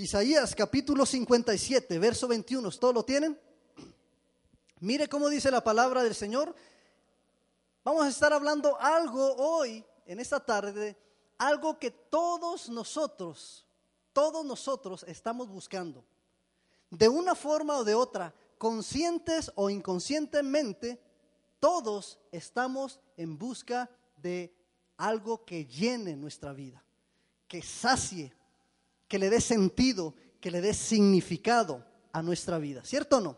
Isaías capítulo 57, verso 21. ¿Todos lo tienen? Mire cómo dice la palabra del Señor. Vamos a estar hablando algo hoy, en esta tarde, algo que todos nosotros, todos nosotros estamos buscando. De una forma o de otra, conscientes o inconscientemente, todos estamos en busca de algo que llene nuestra vida, que sacie, que le dé sentido, que le dé significado a nuestra vida, ¿cierto o no?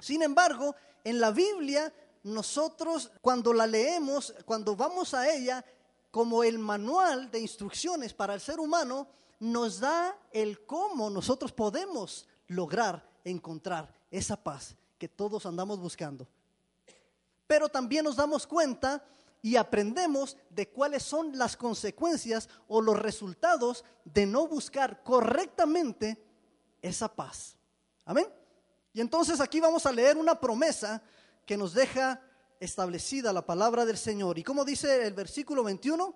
Sin embargo, en la Biblia nosotros cuando la leemos, cuando vamos a ella, como el manual de instrucciones para el ser humano, nos da el cómo nosotros podemos lograr encontrar esa paz que todos andamos buscando. Pero también nos damos cuenta y aprendemos de cuáles son las consecuencias o los resultados de no buscar correctamente esa paz. Amén. Y entonces aquí vamos a leer una promesa que nos deja establecida la palabra del Señor. ¿Y como dice el versículo 21?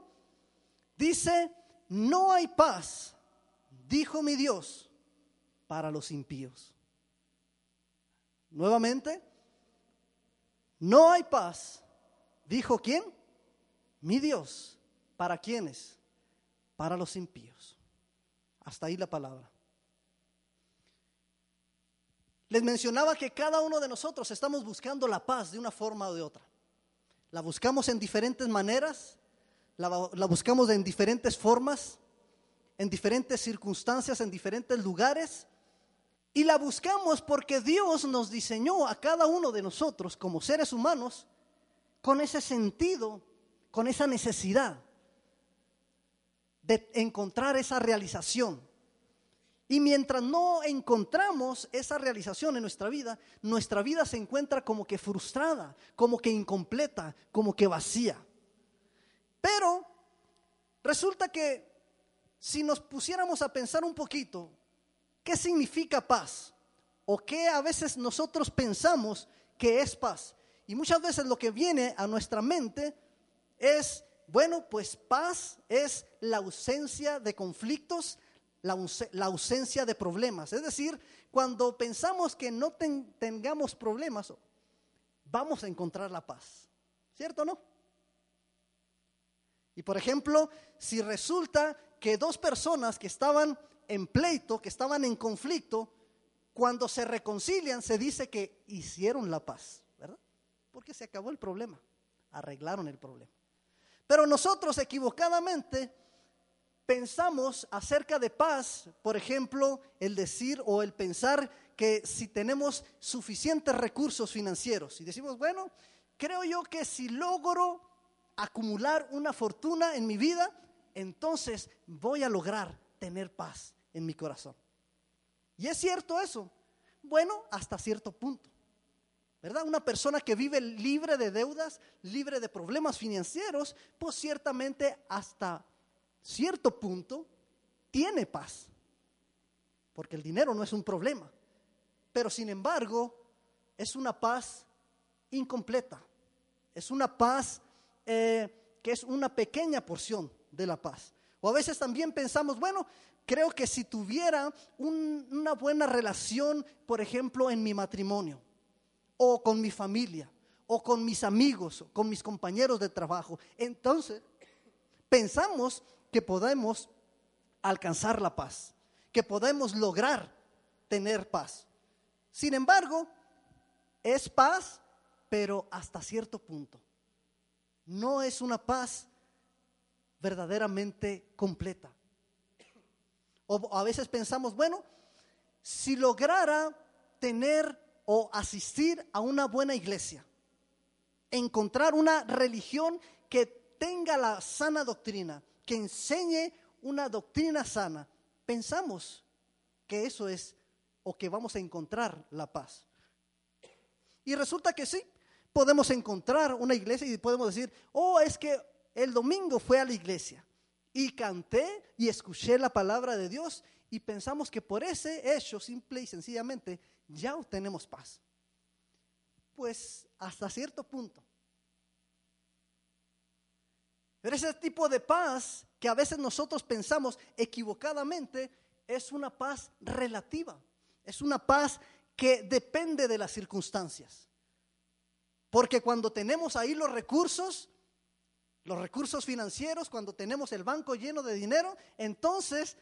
Dice, no hay paz, dijo mi Dios, para los impíos. Nuevamente, no hay paz, dijo quién? Mi Dios, ¿para quiénes? Para los impíos. Hasta ahí la palabra. Les mencionaba que cada uno de nosotros estamos buscando la paz de una forma o de otra. La buscamos en diferentes maneras, la, la, buscamos en diferentes formas, en diferentes circunstancias, en diferentes lugares. Y la buscamos porque Dios nos diseñó a cada uno de nosotros como seres humanos con ese sentido con esa necesidad de encontrar esa realización. Y mientras no encontramos esa realización en nuestra vida, nuestra vida se encuentra como que frustrada, como que incompleta, como que vacía. Pero resulta que si nos pusiéramos a pensar un poquito, ¿qué significa paz? ¿O qué a veces nosotros pensamos que es paz? Y muchas veces lo que viene a nuestra mente es, bueno, pues paz es la ausencia de conflictos, la, ausencia de problemas. Es decir, cuando pensamos que no tengamos problemas, vamos a encontrar la paz. ¿Cierto o no? Y por ejemplo, si resulta que dos personas que estaban en pleito, que estaban en conflicto, cuando se reconcilian se dice que hicieron la paz, ¿verdad? Porque se acabó el problema, arreglaron el problema. Pero nosotros equivocadamente pensamos acerca de paz, por ejemplo, el decir o el pensar que si tenemos suficientes recursos financieros y decimos, bueno, creo yo que si logro acumular una fortuna en mi vida, entonces voy a lograr tener paz en mi corazón. Y es cierto eso. Bueno, hasta cierto punto. ¿Verdad? Una persona que vive libre de deudas, libre de problemas financieros, pues ciertamente hasta cierto punto tiene paz, porque el dinero no es un problema, pero sin embargo es una paz incompleta, es una paz eh, que es una pequeña porción de la paz. O a veces también pensamos, bueno, creo que si tuviera una buena relación, por ejemplo, en mi matrimonio, o con mi familia, o con mis amigos, o con mis compañeros de trabajo. Entonces, pensamos que podemos alcanzar la paz, que podemos lograr tener paz. Sin embargo, es paz, pero hasta cierto punto. No es una paz verdaderamente completa. O a veces pensamos, bueno, si lograra tener o asistir a una buena iglesia, encontrar una religión que tenga la sana doctrina, que enseñe una doctrina sana, pensamos que eso es o que vamos a encontrar la paz. Y resulta que sí, podemos encontrar una iglesia y podemos decir, oh, es que el domingo fue a la iglesia y canté y escuché la palabra de Dios y pensamos que por ese hecho, simple y sencillamente, ya obtenemos paz. Pues hasta cierto punto. Pero ese tipo de paz que a veces nosotros pensamos equivocadamente es una paz relativa, es una paz que depende de las circunstancias. Porque cuando tenemos ahí los recursos, los recursos financieros, cuando tenemos el banco lleno de dinero, entonces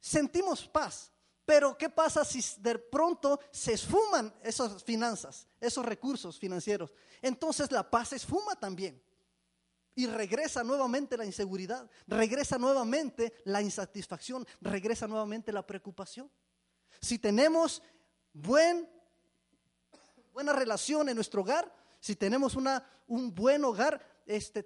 sentimos paz. Pero ¿qué pasa si de pronto se esfuman esas finanzas, esos recursos financieros? Entonces la paz se esfuma también. Y regresa nuevamente la inseguridad, regresa nuevamente la insatisfacción, regresa nuevamente la preocupación. Si tenemos buen, buena relación en nuestro hogar, si tenemos una, un buen hogar, este,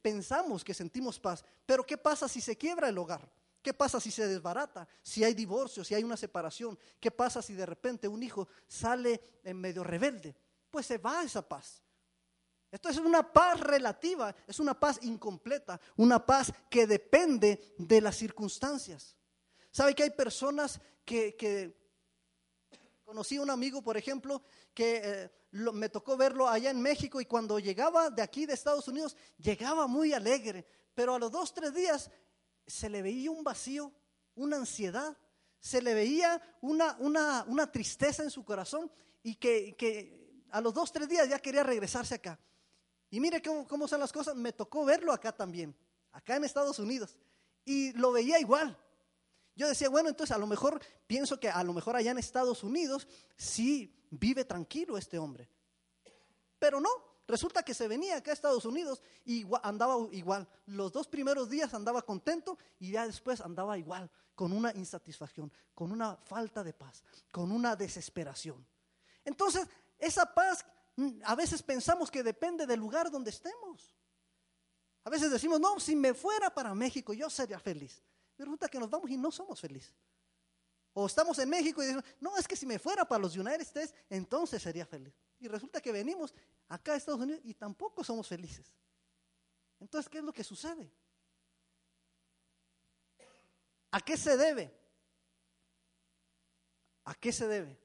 pensamos que sentimos paz. Pero ¿qué pasa si se quiebra el hogar? ¿Qué pasa si se desbarata? Si hay divorcio, si hay una separación. ¿Qué pasa si de repente un hijo sale en medio rebelde? Pues se va esa paz. Esto es una paz relativa, es una paz incompleta, una paz que depende de las circunstancias. ¿Sabe que hay personas que, conocí a un amigo, por ejemplo, que eh, me tocó verlo allá en México y cuando llegaba de aquí de Estados Unidos, llegaba muy alegre, pero a los dos, tres días se le veía un vacío, una ansiedad, se le veía una, una, una tristeza en su corazón y que, que, a los dos, tres días ya quería regresarse acá. Y mire cómo, cómo son las cosas, me tocó verlo acá también, acá en Estados Unidos, y lo veía igual. Yo decía, bueno, entonces a lo mejor pienso que a lo mejor allá en Estados Unidos sí vive tranquilo este hombre. Pero no, resulta que se venía acá a Estados Unidos y andaba igual. Los dos primeros días andaba contento y ya después andaba igual, con una insatisfacción, con una falta de paz, con una desesperación. Entonces, esa paz Mm, a veces pensamos que depende del lugar donde estemos. A veces decimos, no, si me fuera para México yo sería feliz. Pero resulta que nos vamos y no somos felices. O estamos en México y decimos, no, es que si me fuera para los United States, entonces sería feliz. Y resulta que venimos acá a Estados Unidos y tampoco somos felices. Entonces, ¿qué es lo que sucede? ¿A qué se debe? ¿A qué se debe?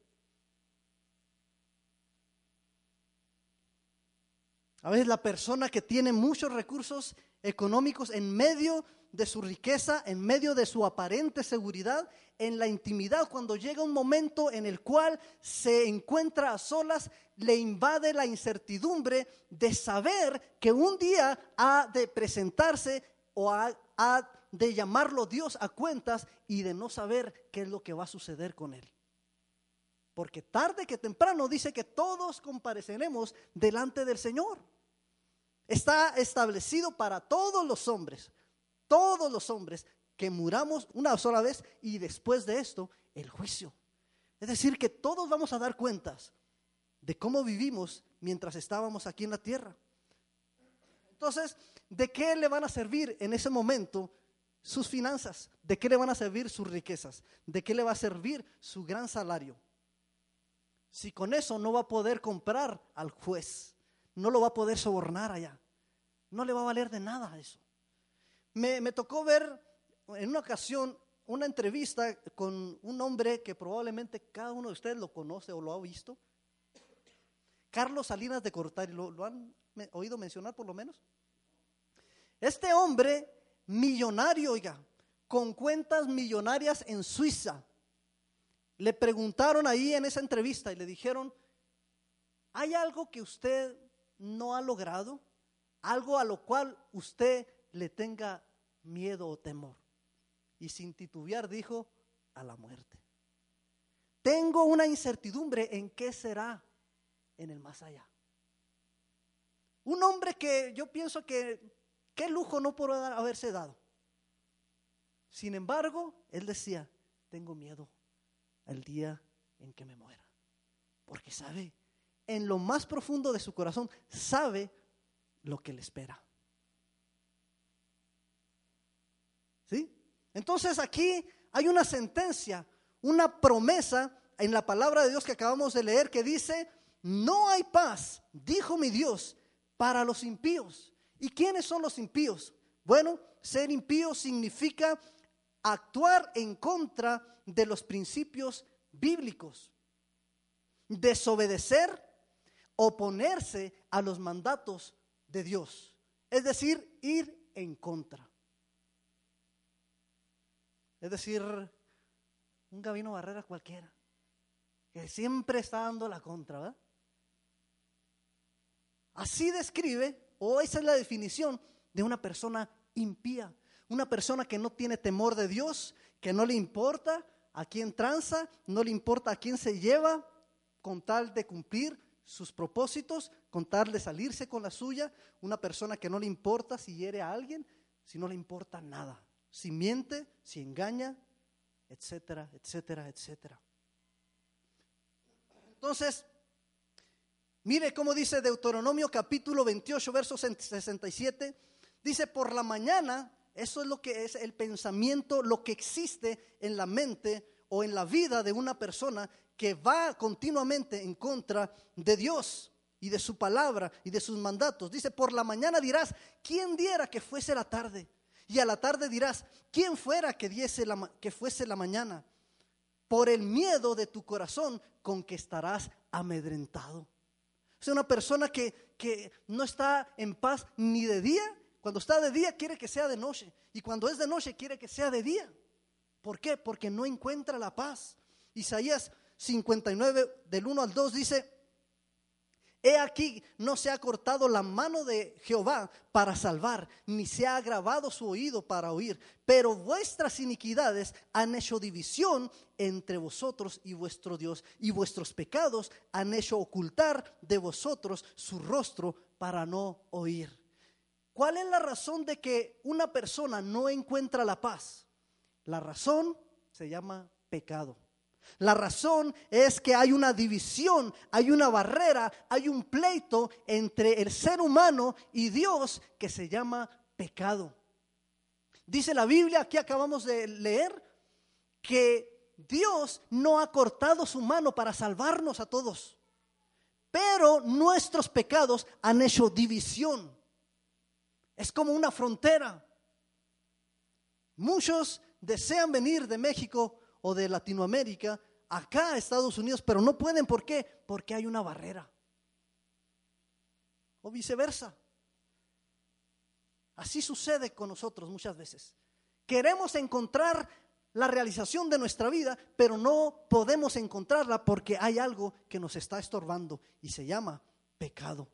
A veces la persona que tiene muchos recursos económicos en medio de su riqueza, en medio de su aparente seguridad, en la intimidad, cuando llega un momento en el cual se encuentra a solas, le invade la incertidumbre de saber que un día ha de presentarse o ha, de llamarlo Dios a cuentas y de no saber qué es lo que va a suceder con él. Porque tarde que temprano dice que todos compareceremos delante del Señor. Está establecido para todos los hombres, todos los hombres, que muramos una sola vez y después de esto el juicio. Es decir, que todos vamos a dar cuentas de cómo vivimos mientras estábamos aquí en la tierra. Entonces, ¿de qué le van a servir en ese momento sus finanzas? ¿De qué le van a servir sus riquezas? ¿De qué le va a servir su gran salario? si con eso no va a poder comprar al juez, no lo va a poder sobornar allá, no le va a valer de nada eso. Me, tocó ver en una ocasión una entrevista con un hombre que probablemente cada uno de ustedes lo conoce o lo ha visto. Carlos Salinas de Cortari, ¿lo, lo han oído mencionar por lo menos? Este hombre millonario, oiga, con cuentas millonarias en Suiza, le preguntaron ahí en esa entrevista y le dijeron, ¿hay algo que usted no ha logrado? Algo a lo cual usted le tenga miedo o temor. Y sin titubear dijo, a la muerte. Tengo una incertidumbre en qué será en el más allá. Un hombre que yo pienso que qué lujo no podrá haberse dado. Sin embargo, él decía, tengo miedo el día en que me muera. Porque sabe, en lo más profundo de su corazón, sabe lo que le espera. ¿Sí? Entonces aquí hay una sentencia, una promesa en la palabra de Dios que acabamos de leer que dice, no hay paz, dijo mi Dios, para los impíos. ¿Y quiénes son los impíos? Bueno, ser impío significa actuar en contra de los principios bíblicos, desobedecer, oponerse a los mandatos de Dios, es decir, ir en contra. Es decir, un Gabino Barrera cualquiera, que siempre está dando la contra. Así describe, o esa es la definición de una persona impía, una persona que no tiene temor de Dios, que no le importa a quién tranza, no le importa a quién se lleva con tal de cumplir sus propósitos, con tal de salirse con la suya, una persona que no le importa si hiere a alguien, si no le importa nada, si miente, si engaña, etcétera, etcétera, etcétera. Entonces, mire cómo dice Deuteronomio capítulo 28, verso 67, dice, por la mañana eso es lo que es el pensamiento, lo que existe en la mente o en la vida de una persona que va continuamente en contra de Dios y de su palabra y de sus mandatos. Dice, por la mañana dirás, ¿quién diera que fuese la tarde? Y a la tarde dirás, ¿quién fuera que, diese la, que fuese la mañana? Por el miedo de tu corazón con que estarás amedrentado. Es una persona que, que no está en paz ni de día cuando está de día quiere que sea de noche. Y cuando es de noche quiere que sea de día. ¿Por qué? Porque no encuentra la paz. Isaías 59 del 1 al 2 dice, He aquí, no se ha cortado la mano de Jehová para salvar, ni se ha agravado su oído para oír, pero vuestras iniquidades han hecho división entre vosotros y vuestro Dios, y vuestros pecados han hecho ocultar de vosotros su rostro para no oír. ¿Cuál es la razón de que una persona no encuentra la paz? La razón se llama pecado. La razón es que hay una división, hay una barrera, hay un pleito entre el ser humano y Dios que se llama pecado. Dice la Biblia, aquí acabamos de leer, que Dios no ha cortado su mano para salvarnos a todos, pero nuestros pecados han hecho división. Es como una frontera. Muchos desean venir de México o de Latinoamérica acá a Estados Unidos, pero no pueden. ¿Por qué? Porque hay una barrera. O viceversa. Así sucede con nosotros muchas veces. Queremos encontrar la realización de nuestra vida, pero no podemos encontrarla porque hay algo que nos está estorbando y se llama pecado.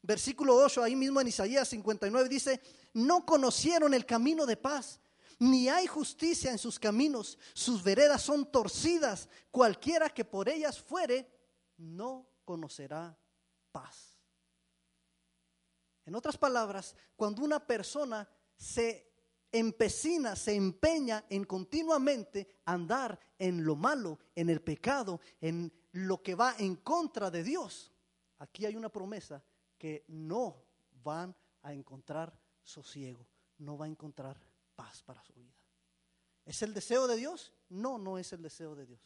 Versículo 8, ahí mismo en Isaías 59 dice, no conocieron el camino de paz, ni hay justicia en sus caminos, sus veredas son torcidas, cualquiera que por ellas fuere, no conocerá paz. En otras palabras, cuando una persona se empecina, se empeña en continuamente andar en lo malo, en el pecado, en lo que va en contra de Dios, aquí hay una promesa que no van a encontrar sosiego, no va a encontrar paz para su vida. ¿Es el deseo de Dios? No, no es el deseo de Dios.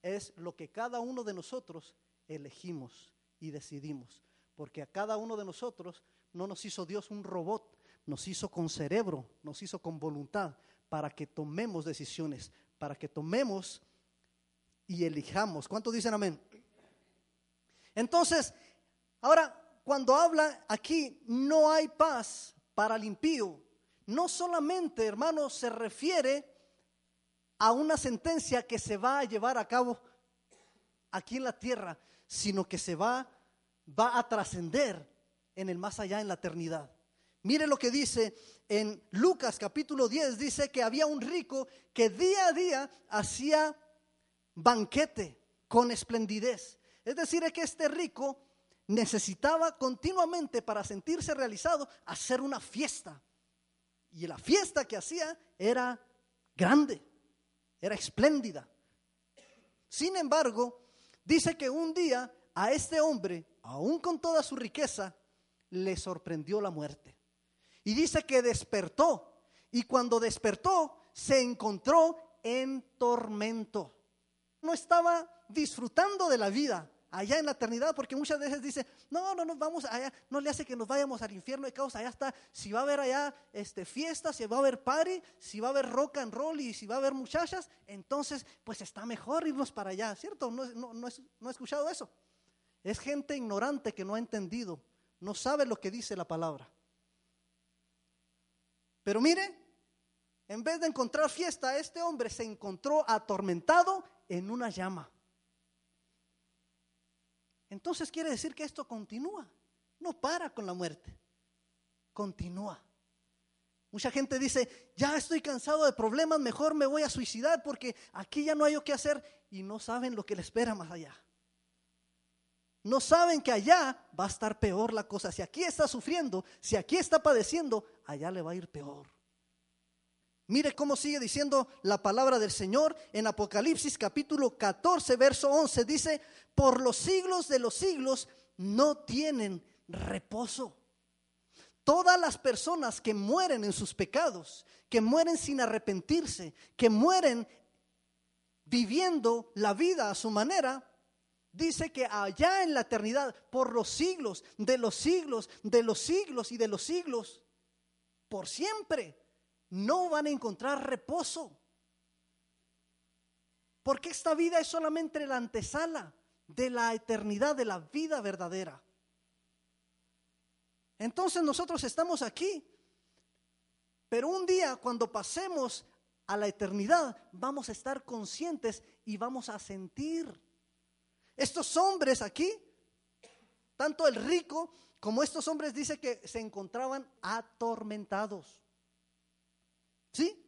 Es lo que cada uno de nosotros elegimos y decidimos. Porque a cada uno de nosotros no nos hizo Dios un robot, nos hizo con cerebro, nos hizo con voluntad para que tomemos decisiones, para que tomemos y elijamos. ¿Cuántos dicen amén? Entonces, ahora cuando habla aquí, no hay paz para el impío, no solamente, hermanos, se refiere a una sentencia que se va a llevar a cabo aquí en la tierra, sino que se va, va a trascender en el más allá, en la eternidad. Mire lo que dice en Lucas capítulo 10, dice que había un rico que día a día hacía banquete con esplendidez. Es decir, es que este rico necesitaba continuamente para sentirse realizado hacer una fiesta. Y la fiesta que hacía era grande, era espléndida. Sin embargo, dice que un día a este hombre, aún con toda su riqueza, le sorprendió la muerte. Y dice que despertó. Y cuando despertó, se encontró en tormento. No estaba disfrutando de la vida allá en la eternidad, porque muchas veces dice, no, no nos vamos allá, no le hace que nos vayamos al infierno de causa, allá está, si va a haber allá este, fiestas, si va a haber party, si va a haber rock and roll y si va a haber muchachas, entonces pues está mejor irnos para allá, ¿cierto? No, no, no, no he escuchado eso. Es gente ignorante que no ha entendido, no sabe lo que dice la palabra. Pero mire, en vez de encontrar fiesta, este hombre se encontró atormentado en una llama. Entonces quiere decir que esto continúa, no para con la muerte, continúa. Mucha gente dice, ya estoy cansado de problemas, mejor me voy a suicidar porque aquí ya no hay lo que hacer y no saben lo que le espera más allá. No saben que allá va a estar peor la cosa. Si aquí está sufriendo, si aquí está padeciendo, allá le va a ir peor. Mire cómo sigue diciendo la palabra del Señor en Apocalipsis capítulo 14, verso 11. Dice, por los siglos de los siglos no tienen reposo. Todas las personas que mueren en sus pecados, que mueren sin arrepentirse, que mueren viviendo la vida a su manera, dice que allá en la eternidad, por los siglos, de los siglos, de los siglos y de los siglos, por siempre, no van a encontrar reposo. Porque esta vida es solamente la antesala de la eternidad, de la vida verdadera. Entonces nosotros estamos aquí, pero un día cuando pasemos a la eternidad vamos a estar conscientes y vamos a sentir. Estos hombres aquí, tanto el rico como estos hombres dice que se encontraban atormentados. ¿Sí?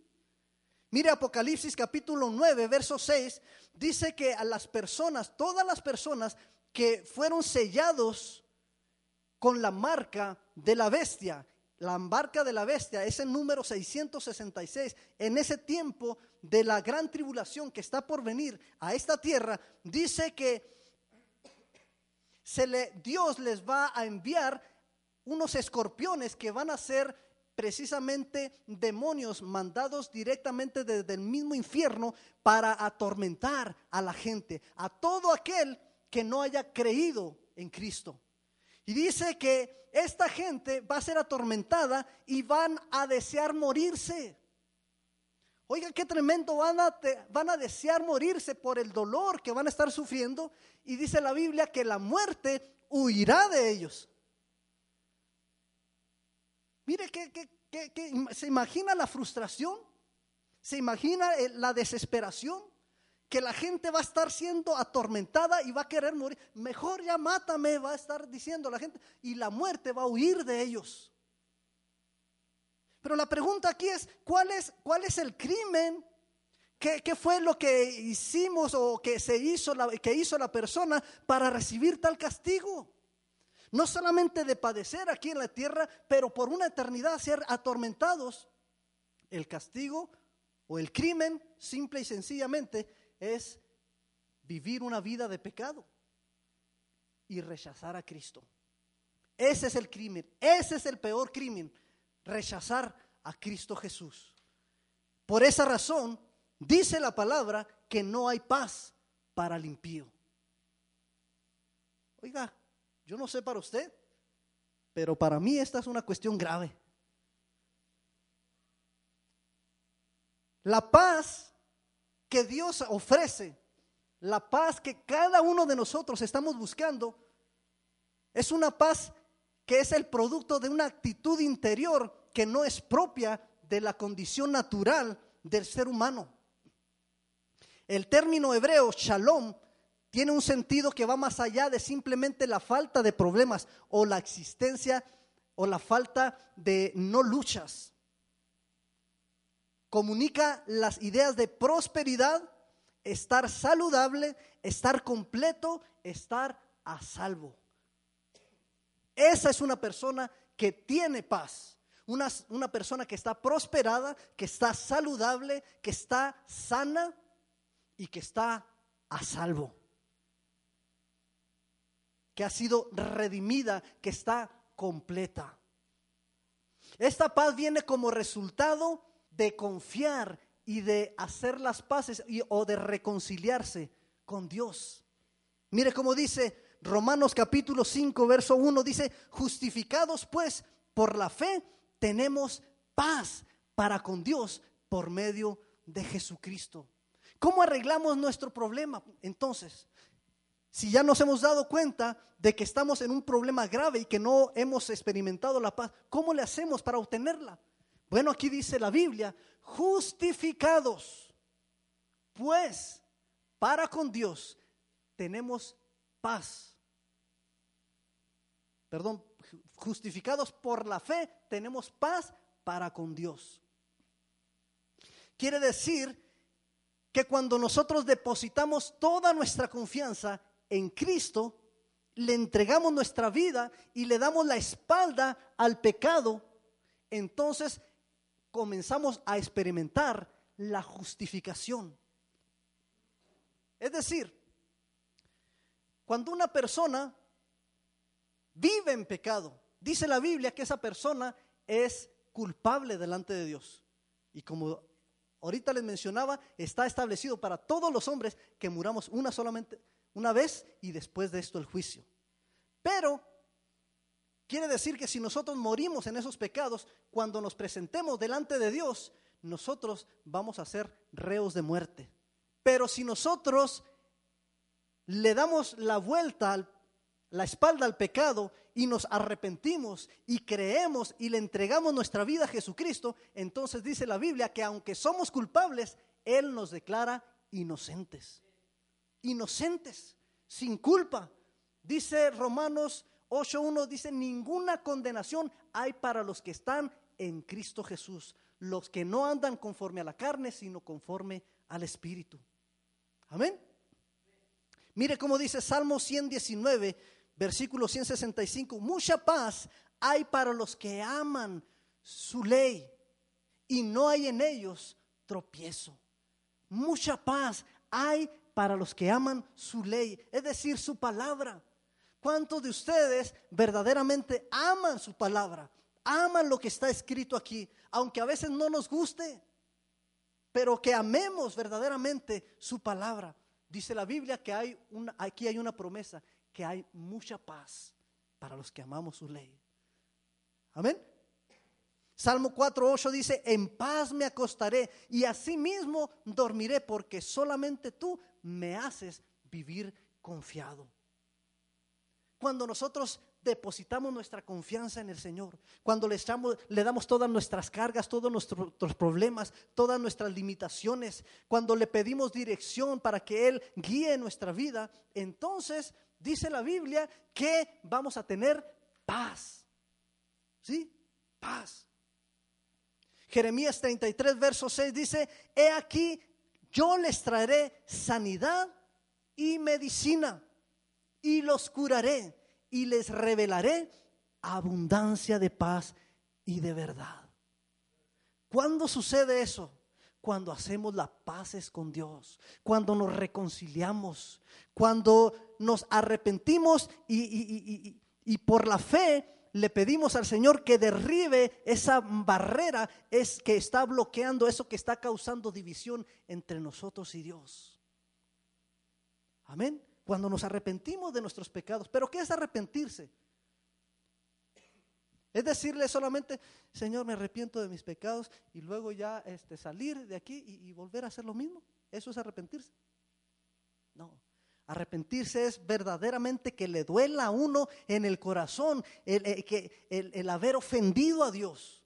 Mire Apocalipsis capítulo 9, verso 6, dice que a las personas, todas las personas que fueron sellados con la marca de la bestia, la marca de la bestia es el número 666. En ese tiempo de la gran tribulación que está por venir a esta tierra, dice que se le, Dios les va a enviar unos escorpiones que van a ser precisamente demonios mandados directamente desde el mismo infierno para atormentar a la gente, a todo aquel que no haya creído en Cristo. Y dice que esta gente va a ser atormentada y van a desear morirse. Oiga, qué tremendo, van a, van a desear morirse por el dolor que van a estar sufriendo. Y dice la Biblia que la muerte huirá de ellos. Mire que, se imagina la frustración, se imagina la desesperación, que la gente va a estar siendo atormentada y va a querer morir. Mejor ya mátame, va a estar diciendo la gente, y la muerte va a huir de ellos. Pero la pregunta aquí es, ¿cuál es, cuál es el crimen? ¿Qué, ¿Qué, fue lo que hicimos o que se hizo la, que hizo la persona para recibir tal castigo? No solamente de padecer aquí en la tierra, pero por una eternidad ser atormentados. El castigo o el crimen, simple y sencillamente, es vivir una vida de pecado y rechazar a Cristo. Ese es el crimen, ese es el peor crimen, rechazar a Cristo Jesús. Por esa razón, dice la palabra que no hay paz para el impío. Oiga, yo no sé para usted, pero para mí esta es una cuestión grave. La paz que Dios ofrece, la paz que cada uno de nosotros estamos buscando, es una paz que es el producto de una actitud interior que no es propia de la condición natural del ser humano. El término hebreo shalom tiene un sentido que va más allá de simplemente la falta de problemas o la existencia o la falta de no luchas. Comunica las ideas de prosperidad, estar saludable, estar completo, estar a salvo. Esa es una persona que tiene paz. Una, una, persona que está prosperada, que está saludable, que está sana y que está a salvo que ha sido redimida, que está completa. Esta paz viene como resultado de confiar y de hacer las paces y- o de reconciliarse con Dios. Mire cómo dice Romanos capítulo 5, verso 1, dice, justificados pues por la fe, tenemos paz para con Dios por medio de Jesucristo. ¿Cómo arreglamos nuestro problema entonces? Si ya nos hemos dado cuenta de que estamos en un problema grave y que no hemos experimentado la paz, ¿cómo le hacemos para obtenerla? Bueno, aquí dice la Biblia, justificados, pues para con Dios tenemos paz. Perdón, justificados por la fe tenemos paz para con Dios. Quiere decir que cuando nosotros depositamos toda nuestra confianza en Cristo, le entregamos nuestra vida y le damos la espalda al pecado, entonces comenzamos a experimentar la justificación. Es decir, cuando una persona vive en pecado, dice la Biblia que esa persona es culpable delante de Dios. Y como ahorita les mencionaba, está establecido para todos los hombres que muramos una solamente una vez y después de esto el juicio. Pero quiere decir que si nosotros morimos en esos pecados, cuando nos presentemos delante de Dios, nosotros vamos a ser reos de muerte. Pero si nosotros le damos la vuelta, la espalda al pecado y nos arrepentimos y creemos y le entregamos nuestra vida a Jesucristo, entonces dice la Biblia que aunque somos culpables, Él nos declara inocentes. Inocentes, sin culpa. Dice Romanos 8.1, dice, ninguna condenación hay para los que están en Cristo Jesús, los que no andan conforme a la carne, sino conforme al Espíritu. Amén. Mire cómo dice Salmo 119, versículo 165. Mucha paz hay para los que aman su ley y no hay en ellos tropiezo. Mucha paz hay para los que aman su ley, es decir, su palabra. ¿Cuántos de ustedes verdaderamente aman su palabra? Aman lo que está escrito aquí, aunque a veces no nos guste, pero que amemos verdaderamente su palabra. Dice la Biblia que hay una, aquí hay una promesa, que hay mucha paz para los que amamos su ley. Amén. Salmo 4.8 dice, en paz me acostaré y asimismo dormiré porque solamente tú me haces vivir confiado. Cuando nosotros depositamos nuestra confianza en el Señor, cuando le, damos todas nuestras cargas, todos nuestros problemas, todas nuestras limitaciones, cuando le pedimos dirección para que Él guíe nuestra vida, entonces dice la Biblia que vamos a tener paz. ¿Sí? Paz. Jeremías 33, verso 6 dice, he aquí, yo les traeré sanidad y medicina y los curaré y les revelaré abundancia de paz y de verdad. ¿Cuándo sucede eso? Cuando hacemos las paces con Dios, cuando nos reconciliamos, cuando nos arrepentimos y, por la fe le pedimos al Señor que derribe esa barrera es que está bloqueando eso que está causando división entre nosotros y Dios. Amén. Cuando nos arrepentimos de nuestros pecados. Pero ¿qué es arrepentirse? Es decirle solamente, Señor, me arrepiento de mis pecados y luego ya este, salir de aquí y, y volver a hacer lo mismo. ¿Eso es arrepentirse? No. Arrepentirse es verdaderamente que le duela a uno en el corazón el, que, el- el haber ofendido a Dios.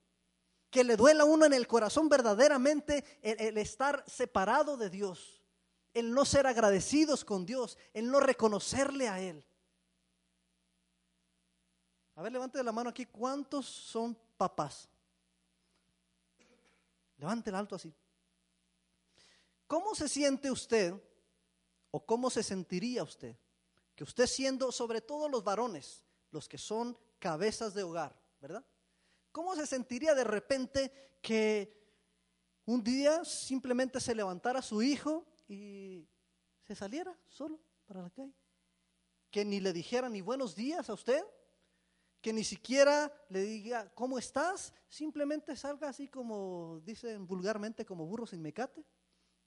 Que le duela a uno en el corazón verdaderamente el, el estar separado de Dios. El no ser agradecidos con Dios. El no reconocerle a Él. A ver, levante la mano aquí. ¿Cuántos son papás? Levante el alto así. ¿Cómo se siente usted o cómo se sentiría usted que usted siendo sobre todo los varones, los que son cabezas de hogar, ¿verdad? ¿Cómo se sentiría de repente que un día simplemente se levantara su hijo y se saliera solo para la calle? Que ni le dijera ni buenos días a usted, que ni siquiera le diga, ¿cómo estás? Simplemente salga así como dicen vulgarmente, como burro sin mecate,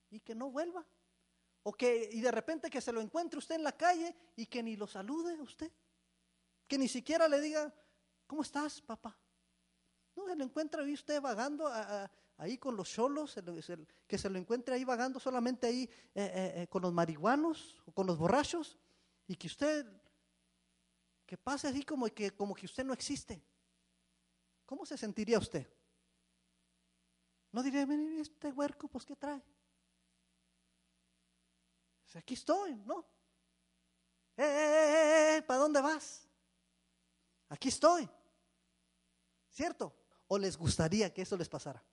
y que no vuelva. O que, y de repente que se lo encuentre usted en la calle y que ni lo salude usted. Que ni siquiera le diga, ¿cómo estás, papá? No, se lo encuentra ahí usted vagando ahí con los cholos, que se lo encuentre ahí vagando solamente ahí eh, eh, eh, con los marihuanos o con los borrachos y que usted, que pase así como que, como que usted no existe. ¿Cómo se sentiría usted? No diría, mire, este huerco, pues ¿qué trae? Aquí estoy, ¿no? ¡Eh, eh, eh, ¿Para dónde vas? Aquí estoy. ¿Cierto? ¿O les gustaría que eso les pasara?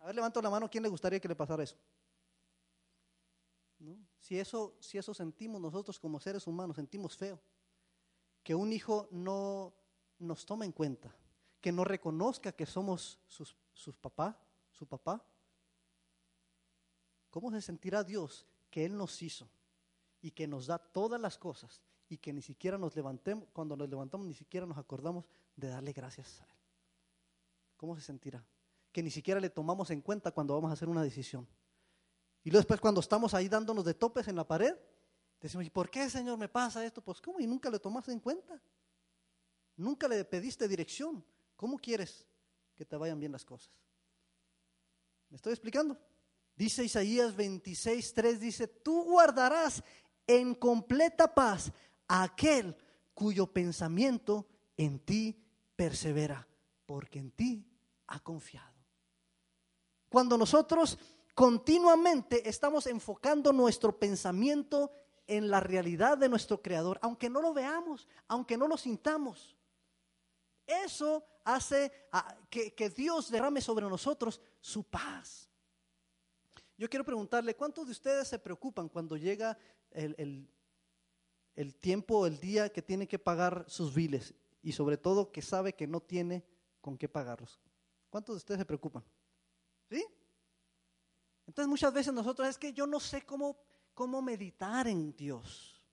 A ver, levanto la mano, ¿quién le gustaría que le pasara eso? Si, eso si eso sentimos nosotros como seres humanos, sentimos feo. Que un hijo no nos tome en cuenta, que no reconozca que somos sus, sus papá, su papá, ¿Cómo se sentirá Dios que Él nos hizo y que nos da todas las cosas y que ni siquiera nos levantemos, cuando nos levantamos ni siquiera nos acordamos de darle gracias a Él? ¿Cómo se sentirá? Que ni siquiera le tomamos en cuenta cuando vamos a hacer una decisión. Y luego después cuando estamos ahí dándonos de topes en la pared, decimos, ¿y por qué Señor me pasa esto? Pues ¿cómo? Y nunca le tomaste en cuenta. Nunca le pediste dirección. ¿Cómo quieres que te vayan bien las cosas? ¿Me estoy explicando? Dice Isaías 26, 3, dice, tú guardarás en completa paz a aquel cuyo pensamiento en ti persevera, porque en ti ha confiado. Cuando nosotros continuamente estamos enfocando nuestro pensamiento en la realidad de nuestro Creador, aunque no lo veamos, aunque no lo sintamos, eso hace que, que Dios derrame sobre nosotros su paz. Yo quiero preguntarle, ¿cuántos de ustedes se preocupan cuando llega el, el, tiempo, el día que tiene que pagar sus biles y sobre todo que sabe que no tiene con qué pagarlos? ¿Cuántos de ustedes se preocupan? ¿Sí? Entonces muchas veces nosotros es que yo no sé cómo, cómo meditar en Dios.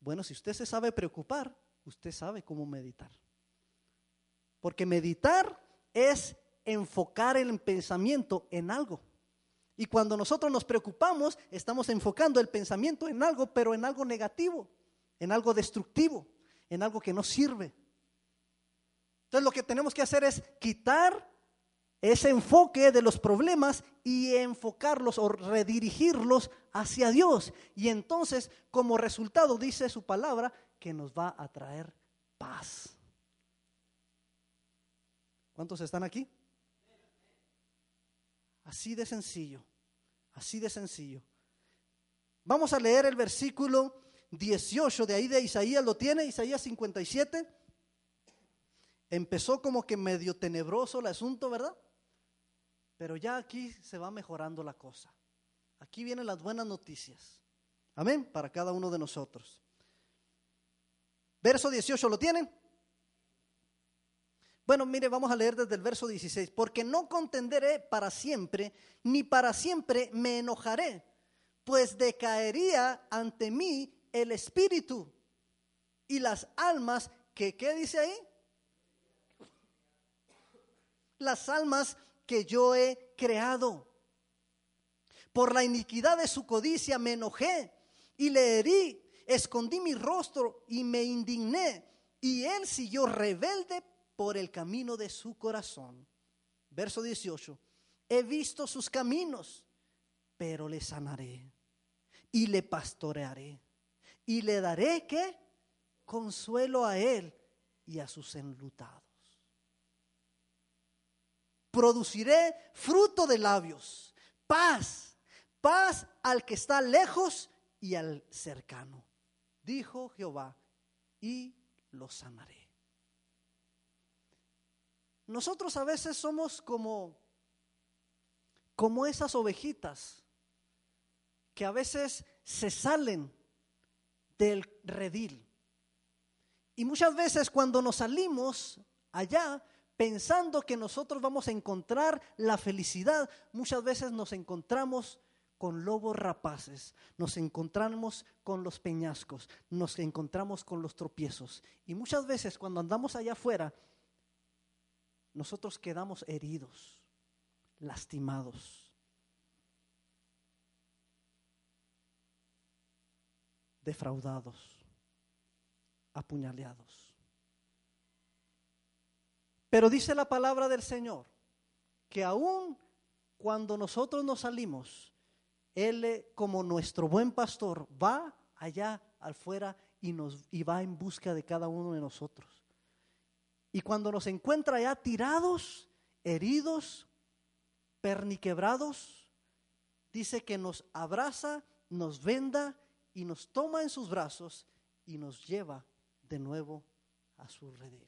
Bueno, si usted se sabe preocupar, usted sabe cómo meditar. Porque meditar es enfocar el pensamiento en algo. Y cuando nosotros nos preocupamos, estamos enfocando el pensamiento en algo, pero en algo negativo, en algo destructivo, en algo que no sirve. Entonces lo que tenemos que hacer es quitar ese enfoque de los problemas y enfocarlos o redirigirlos hacia Dios. Y entonces, como resultado, dice su palabra, que nos va a traer paz. ¿Cuántos están aquí? Así de sencillo, así de sencillo. Vamos a leer el versículo 18 de ahí de Isaías, ¿lo tiene? Isaías 57. Empezó como que medio tenebroso el asunto, ¿verdad? Pero ya aquí se va mejorando la cosa. Aquí vienen las buenas noticias. Amén, para cada uno de nosotros. Verso 18, ¿lo tienen? Bueno, mire, vamos a leer desde el verso 16. Porque no contenderé para siempre, ni para siempre me enojaré, pues decaería ante mí el espíritu y las almas que, ¿qué dice ahí? Las almas que yo he creado. Por la iniquidad de su codicia me enojé y le herí, escondí mi rostro y me indigné. Y él siguió rebelde por el camino de su corazón. Verso 18. He visto sus caminos, pero le sanaré y le pastorearé y le daré que consuelo a él y a sus enlutados. Produciré fruto de labios, paz, paz al que está lejos y al cercano, dijo Jehová, y lo sanaré. Nosotros a veces somos como, como esas ovejitas que a veces se salen del redil. Y muchas veces cuando nos salimos allá pensando que nosotros vamos a encontrar la felicidad, muchas veces nos encontramos con lobos rapaces, nos encontramos con los peñascos, nos encontramos con los tropiezos. Y muchas veces cuando andamos allá afuera, nosotros quedamos heridos, lastimados. defraudados, apuñaleados. Pero dice la palabra del Señor que aún cuando nosotros nos salimos, Él eh, como nuestro buen pastor va allá afuera y, nos, y va en busca de cada uno de nosotros. Y cuando nos encuentra ya tirados, heridos, perniquebrados, dice que nos abraza, nos venda y nos toma en sus brazos y nos lleva de nuevo a su redil.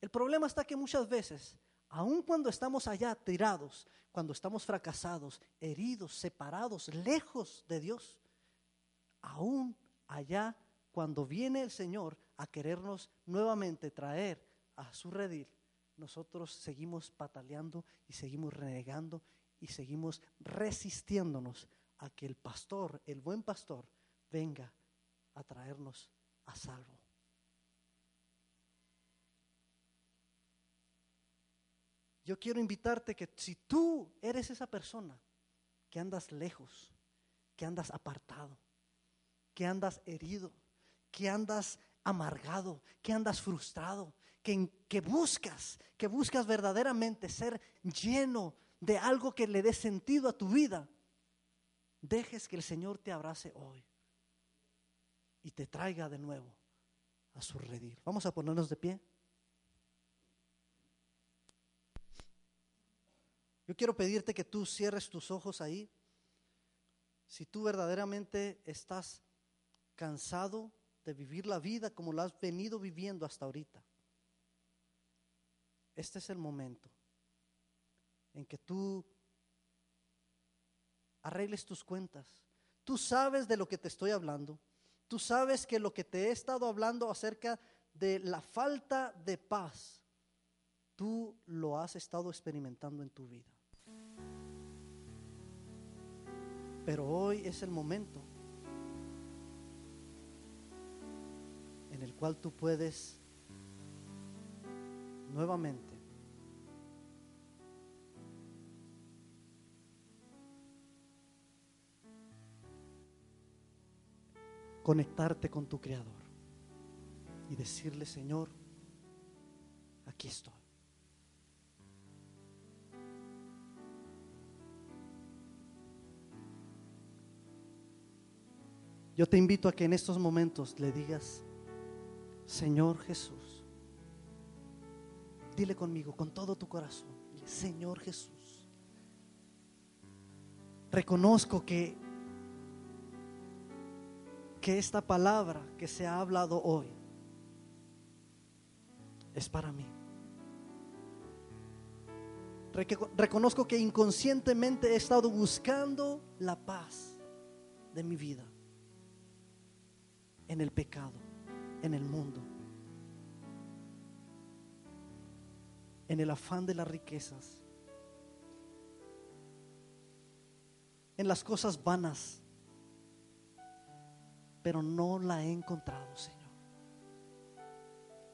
El problema está que muchas veces, aun cuando estamos allá tirados, cuando estamos fracasados, heridos, separados, lejos de Dios, aún allá cuando viene el Señor a querernos nuevamente traer a su redil, nosotros seguimos pataleando y seguimos renegando y seguimos resistiéndonos a que el pastor, el buen pastor, venga a traernos a salvo. Yo quiero invitarte que si tú eres esa persona que andas lejos, que andas apartado, que andas herido, que andas amargado, que andas frustrado, que, buscas, que buscas verdaderamente ser lleno de algo que le dé sentido a tu vida, dejes que el Señor te abrace hoy y te traiga de nuevo a su redil. Vamos a ponernos de pie. Yo quiero pedirte que tú cierres tus ojos ahí. Si tú verdaderamente estás cansado de vivir la vida como la has venido viviendo hasta ahorita, este es el momento en que tú arregles tus cuentas. Tú sabes de lo que te estoy hablando. Tú sabes que lo que te he estado hablando acerca de la falta de paz, tú lo has estado experimentando en tu vida. Pero hoy es el momento en el cual tú puedes nuevamente conectarte con tu Creador y decirle, Señor, aquí estoy. Yo te invito a que en estos momentos le digas, Señor Jesús, dile conmigo, con todo tu corazón, Señor Jesús, reconozco que que esta palabra que se ha hablado hoy es para mí. Reconozco que inconscientemente he estado buscando la paz de mi vida en el pecado, en el mundo, en el afán de las riquezas, en las cosas vanas pero no la he encontrado, Señor.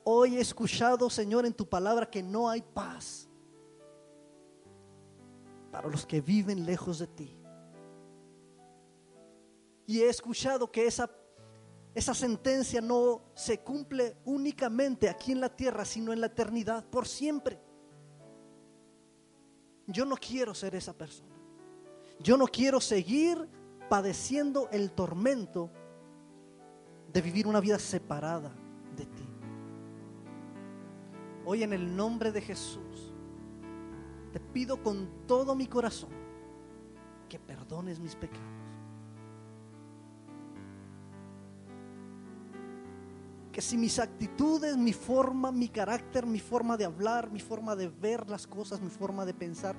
Hoy he escuchado, Señor, en tu palabra que no hay paz para los que viven lejos de ti. Y he escuchado que esa, esa sentencia no se cumple únicamente aquí en la tierra, sino en la eternidad, por siempre. Yo no quiero ser esa persona. Yo no quiero seguir padeciendo el tormento de vivir una vida separada de ti. Hoy en el nombre de Jesús, te pido con todo mi corazón que perdones mis pecados. Que si mis actitudes, mi forma, mi carácter, mi forma de hablar, mi forma de ver las cosas, mi forma de pensar,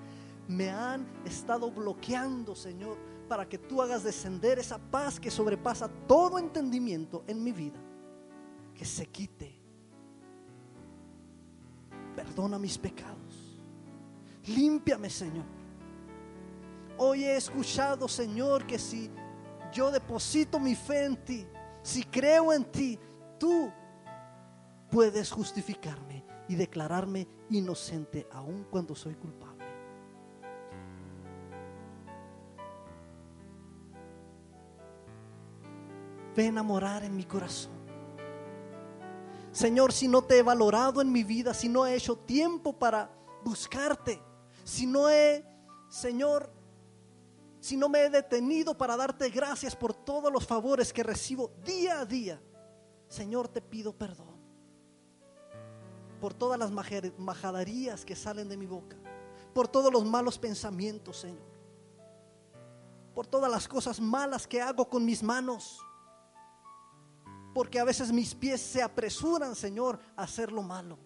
me han estado bloqueando, Señor, para que tú hagas descender esa paz que sobrepasa todo entendimiento en mi vida. Que se quite. Perdona mis pecados. Límpiame, Señor. Hoy he escuchado, Señor, que si yo deposito mi fe en ti, si creo en ti, tú puedes justificarme y declararme inocente aun cuando soy culpable. Ven a morar en mi corazón. Señor, si no te he valorado en mi vida, si no he hecho tiempo para buscarte, si no he, Señor, si no me he detenido para darte gracias por todos los favores que recibo día a día, Señor, te pido perdón por todas las majaderías que salen de mi boca, por todos los malos pensamientos, Señor, por todas las cosas malas que hago con mis manos porque a veces mis pies se apresuran, Señor, a hacer lo malo.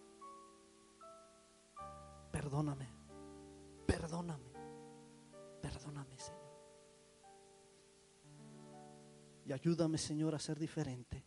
Perdóname, perdóname, perdóname, Señor. Y ayúdame, Señor, a ser diferente.